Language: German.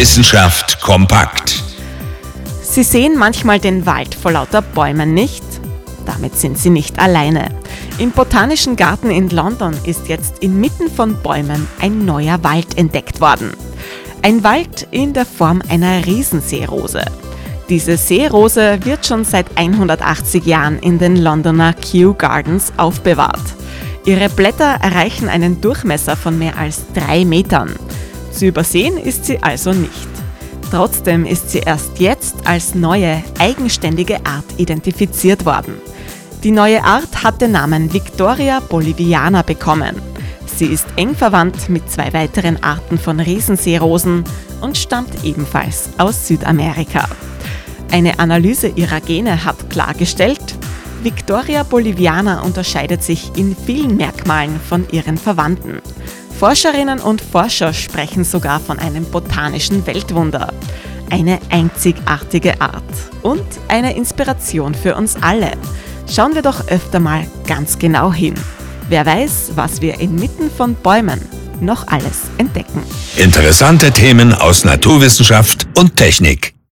Wissenschaft kompakt. Sie sehen manchmal den Wald vor lauter Bäumen nicht? Damit sind Sie nicht alleine. Im Botanischen Garten in London ist jetzt inmitten von Bäumen ein neuer Wald entdeckt worden. Ein Wald in der Form einer Riesenseerose. Diese Seerose wird schon seit 180 Jahren in den Londoner Kew Gardens aufbewahrt. Ihre Blätter erreichen einen Durchmesser von mehr als drei Metern. Zu übersehen ist sie also nicht. Trotzdem ist sie erst jetzt als neue, eigenständige Art identifiziert worden. Die neue Art hat den Namen Victoria boliviana bekommen. Sie ist eng verwandt mit zwei weiteren Arten von Riesenseerosen und stammt ebenfalls aus Südamerika. Eine Analyse ihrer Gene hat klargestellt, Victoria boliviana unterscheidet sich in vielen Merkmalen von ihren Verwandten. Forscherinnen und Forscher sprechen sogar von einem botanischen Weltwunder. Eine einzigartige Art und eine Inspiration für uns alle. Schauen wir doch öfter mal ganz genau hin. Wer weiß, was wir inmitten von Bäumen noch alles entdecken. Interessante Themen aus Naturwissenschaft und Technik.